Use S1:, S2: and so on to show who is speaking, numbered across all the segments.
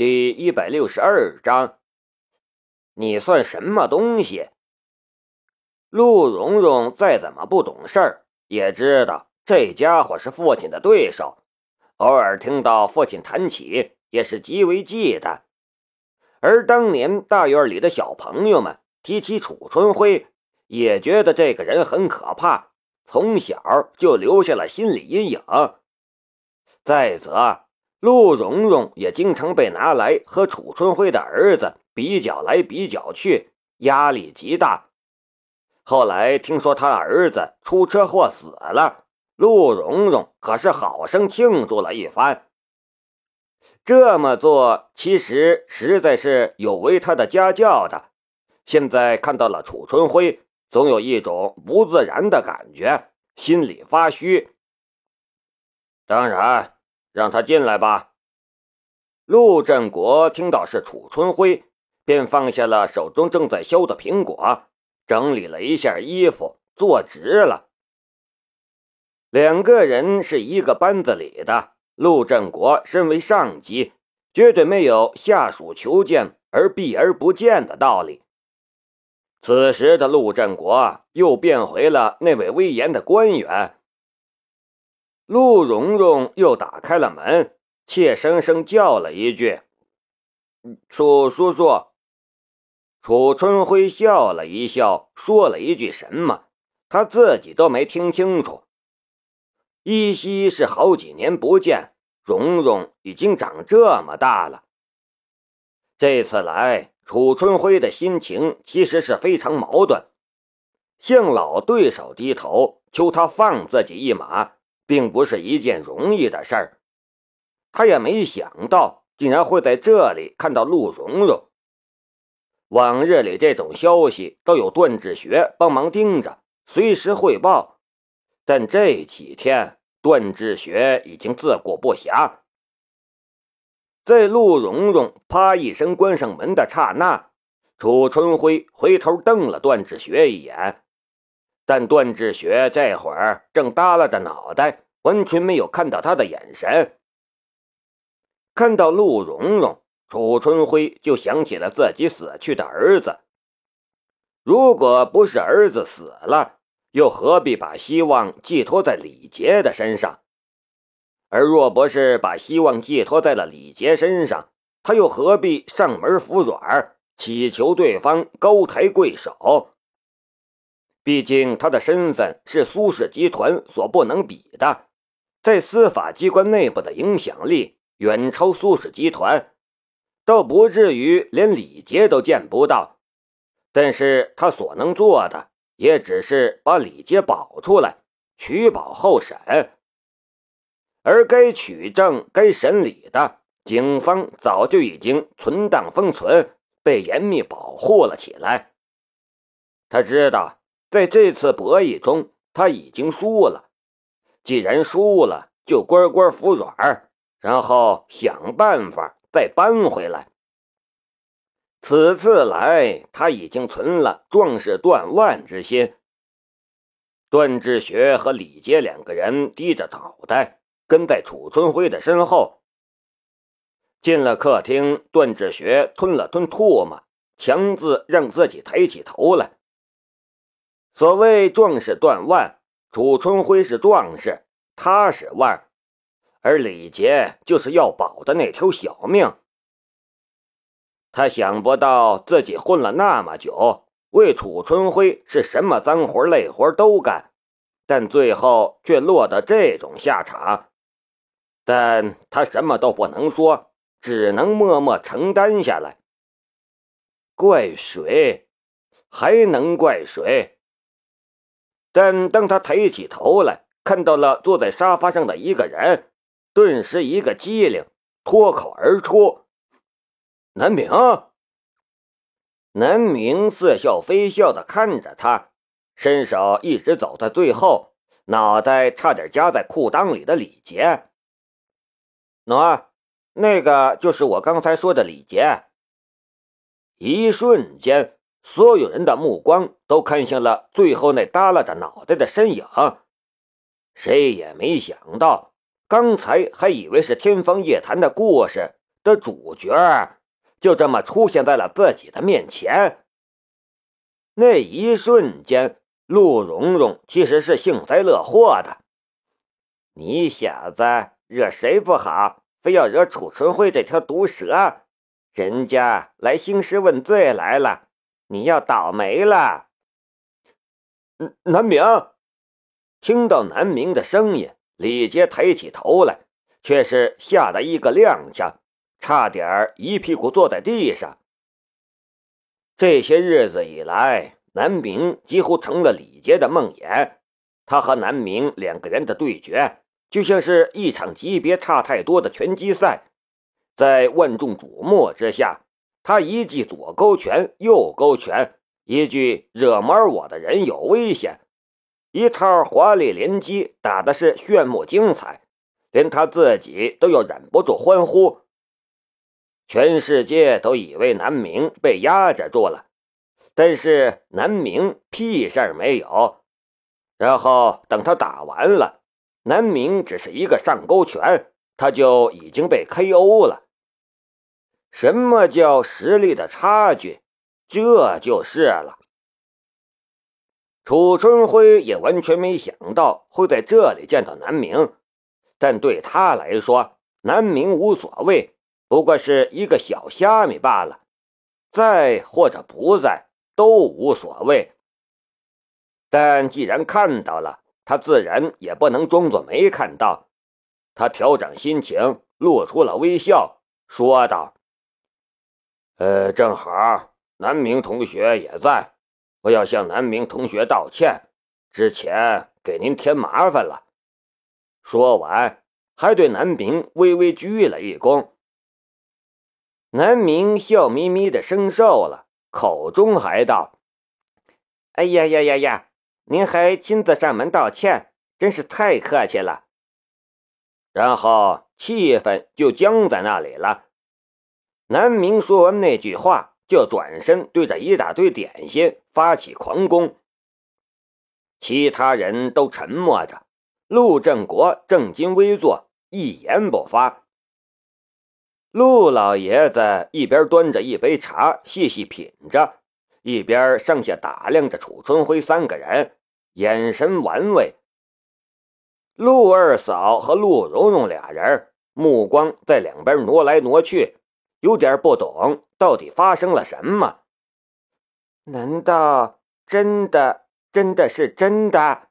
S1: 第一百六十二章，你算什么东西？陆蓉蓉再怎么不懂事儿，也知道这家伙是父亲的对手。偶尔听到父亲谈起，也是极为忌惮。而当年大院里的小朋友们提起楚春辉，也觉得这个人很可怕，从小就留下了心理阴影。再则，陆蓉蓉也经常被拿来和楚春辉的儿子比较来比较去，压力极大。后来听说他儿子出车祸死了，陆蓉蓉可是好生庆祝了一番。这么做其实实在是有违他的家教的。现在看到了楚春辉，总有一种不自然的感觉，心里发虚。当然，让他进来吧。陆振国听到是楚春辉，便放下了手中正在削的苹果。整理了一下衣服，坐直了。两个人是一个班子里的，陆振国身为上级，绝对没有下属求见而避而不见的道理。此时的陆振国又变回了那位威严的官员。陆蓉蓉又打开了门，怯生生叫了一句：“楚叔叔。”楚春辉笑了一笑，说了一句什么，他自己都没听清楚。依稀是好几年不见，蓉蓉已经长这么大了。这次来，楚春辉的心情其实是非常矛盾，向老对手低头，求他放自己一马，并不是一件容易的事儿。他也没想到，竟然会在这里看到陆蓉蓉。往日里这种消息都有段志学帮忙盯着，随时汇报。但这几天段志学已经自顾不暇。在陆蓉蓉啪一声关上门的刹那，楚春辉回头瞪了段志学一眼，但段志学这会儿正耷拉着脑袋，完全没有看到他的眼神。看到陆蓉蓉。楚春辉就想起了自己死去的儿子。如果不是儿子死了，又何必把希望寄托在李杰的身上？而若不是把希望寄托在了李杰身上，他又何必上门服软，祈求对方高抬贵手？毕竟他的身份是苏氏集团所不能比的，在司法机关内部的影响力远超苏氏集团。倒不至于连李杰都见不到，但是他所能做的也只是把李杰保出来，取保候审。而该取证、该审理的，警方早就已经存档封存，被严密保护了起来。他知道，在这次博弈中，他已经输了。既然输了，就乖乖服软，然后想办法。再搬回来。此次来，他已经存了壮士断腕之心。段志学和李杰两个人低着脑袋，跟在楚春辉的身后。进了客厅，段志学吞了吞唾沫，强自让自己抬起头来。所谓壮士断腕，楚春辉是壮士，他是腕。而李杰就是要保的那条小命。他想不到自己混了那么久，为楚春辉是什么脏活累活都干，但最后却落得这种下场。但他什么都不能说，只能默默承担下来。怪谁？还能怪谁？但当他抬起头来，看到了坐在沙发上的一个人。顿时一个机灵，脱口而出：“南明。”南明似笑非笑的看着他，伸手一直走在最后，脑袋差点夹在裤裆里的李杰。喏，那个就是我刚才说的李杰。一瞬间，所有人的目光都看向了最后那耷拉着脑袋的身影，谁也没想到。刚才还以为是天方夜谭的故事，的主角就这么出现在了自己的面前。那一瞬间，陆蓉蓉其实是幸灾乐祸的。你小子惹谁不好，非要惹楚春辉这条毒蛇？人家来兴师问罪来了，你要倒霉了。
S2: 南明
S1: 听到南明的声音，李杰抬起头来，却是吓得一个踉跄，差点一屁股坐在地上。这些日子以来，南明几乎成了李杰的梦魇。他和南明两个人的对决，就像是一场级别差太多的拳击赛。在万众瞩目之下，他一记左勾拳，右勾拳，一句“惹毛我的人有危险”，一套华丽连击，打的是炫目精彩，连他自己都要忍不住欢呼。全世界都以为南明被压制住了，但是南明屁事儿没有。然后等他打完了，南明只是一个上勾拳，他就已经被 KO 了。什么叫实力的差距？这就是了。楚春辉也完全没想到会在这里见到南明，但对他来说，南明无所谓。不过是一个小虾米罢了，在或者不在都无所谓。但既然看到了，他自然也不能装作没看到。他调整心情，露出了微笑，说道：“呃，正好南明同学也在，我要向南明同学道歉，之前给您添麻烦了。”说完，还对南明微微鞠了一躬。南明笑眯眯的生受了，口中还道：“哎呀呀呀呀，您还亲自上门道歉，真是太客气了。”然后气氛就僵在那里了。南明说完那句话，就转身对着一大堆点心发起狂攻。其他人都沉默着，陆振国正襟危坐，一言不发。陆老爷子一边端着一杯茶细细品着，一边上下打量着楚春辉三个人，眼神玩味。陆二嫂和陆蓉蓉俩人目光在两边挪来挪去，有点不懂到底发生了什么。难道真的真的是真的？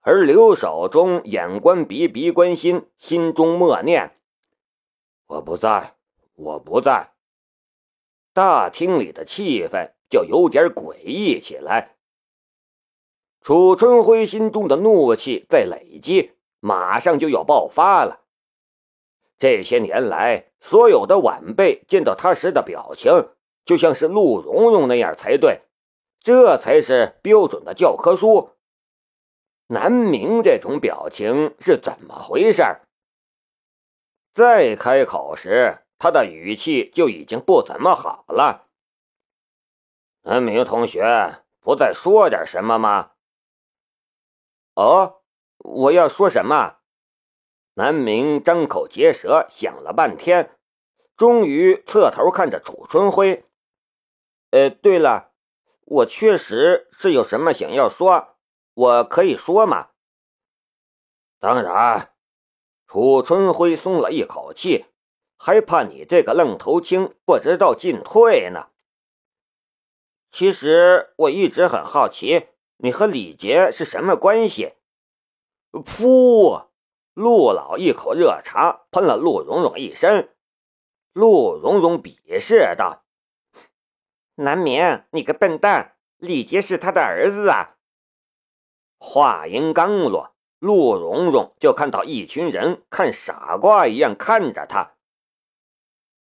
S1: 而刘守忠眼观鼻，鼻观心，心中默念。我不在，我不在。大厅里的气氛就有点诡异起来。楚春辉心中的怒气在累积，马上就要爆发了。这些年来，所有的晚辈见到他时的表情，就像是陆蓉蓉那样才对，这才是标准的教科书。南明这种表情是怎么回事？再开口时，他的语气就已经不怎么好了。南明同学，不再说点什么吗？哦，我要说什么？南明张口结舌，想了半天，终于侧头看着楚春辉。呃，对了，我确实是有什么想要说，我可以说吗？当然。楚春辉松了一口气，还怕你这个愣头青不知道进退呢。其实我一直很好奇，你和李杰是什么关系？噗！陆老一口热茶喷了陆蓉蓉一身。陆蓉蓉鄙视道：“南明，你个笨蛋！李杰是他的儿子啊！”话音刚落。陆蓉蓉就看到一群人看傻瓜一样看着他。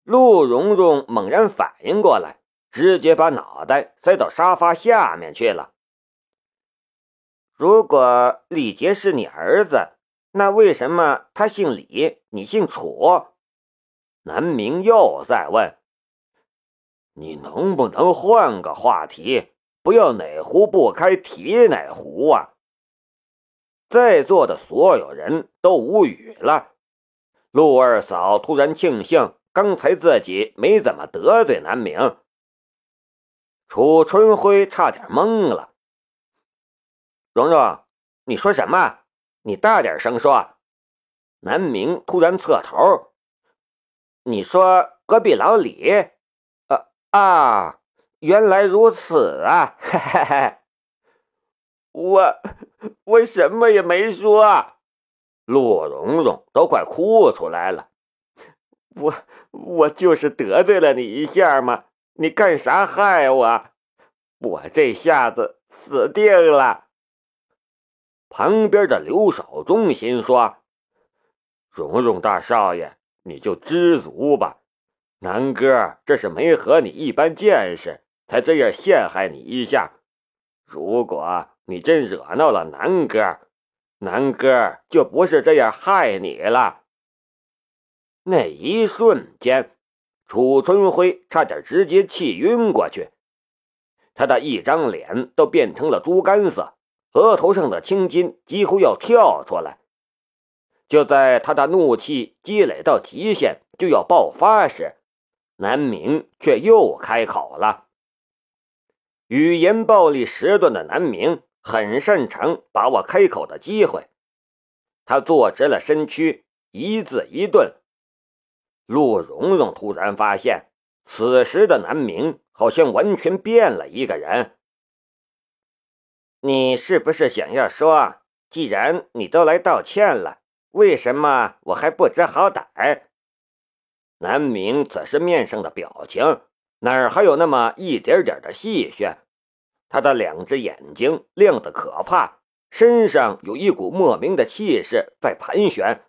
S1: 陆蓉蓉猛然反应过来，直接把脑袋塞到沙发下面去了。如果李杰是你儿子，那为什么他姓李，你姓楚？南明又在问：“你能不能换个话题，不要哪壶不开提哪壶啊？”在座的所有人都无语了，陆二嫂突然庆幸刚才自己没怎么得罪南明。楚春辉差点懵了。蓉蓉，你说什么？你大点声说。南明突然侧头。你说隔壁老李？啊啊，原来如此啊！嘿嘿。
S2: 我我什么也没说。
S1: 陆蓉蓉都快哭出来了。
S2: 我我就是得罪了你一下嘛。你干啥害我？我这下子死定了。
S1: 旁边的刘守忠心说：“
S2: 蓉蓉大少爷，你就知足吧。南哥这是没和你一般见识，才这样陷害你一下。如果你真惹恼了南哥，南哥就不是这样害你了。”
S1: 那一瞬间。楚春辉差点直接气晕过去，他的一张脸都变成了猪肝色，额头上的青筋几乎要跳出来。就在他的怒气积累到极限就要爆发时，南明却又开口了。语言暴力时段的南明很擅长把握开口的机会，他坐直了身躯，一字一顿。陆蓉蓉突然发现，此时的南明好像完全变了一个人。你是不是想要说，既然你都来道歉了，为什么我还不知好歹？南明此时面上的表情，哪儿还有那么一点点的戏谑？他的两只眼睛亮得可怕，身上有一股莫名的气势在盘旋。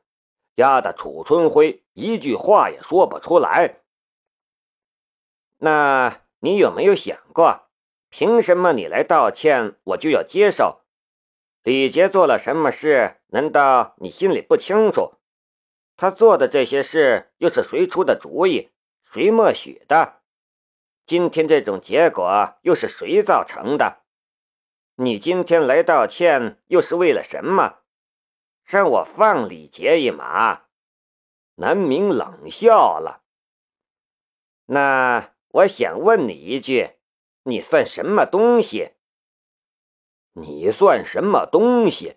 S1: 压得楚春辉一句话也说不出来。那你有没有想过，凭什么你来道歉，我就要接受？李杰做了什么事？难道你心里不清楚？他做的这些事又是谁出的主意？谁默许的？今天这种结果又是谁造成的？你今天来道歉又是为了什么？让我放李杰一马，南明冷笑了。那我想问你一句，你算什么东西？你算什么东西？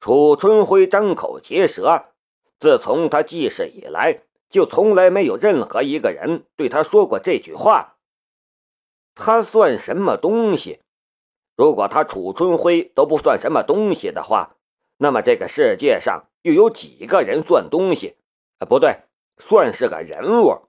S1: 楚春辉张口结舌。自从他记事以来，就从来没有任何一个人对他说过这句话。他算什么东西？如果他楚春辉都不算什么东西的话。那么这个世界上又有几个人算东西？啊，不对，算是个人物。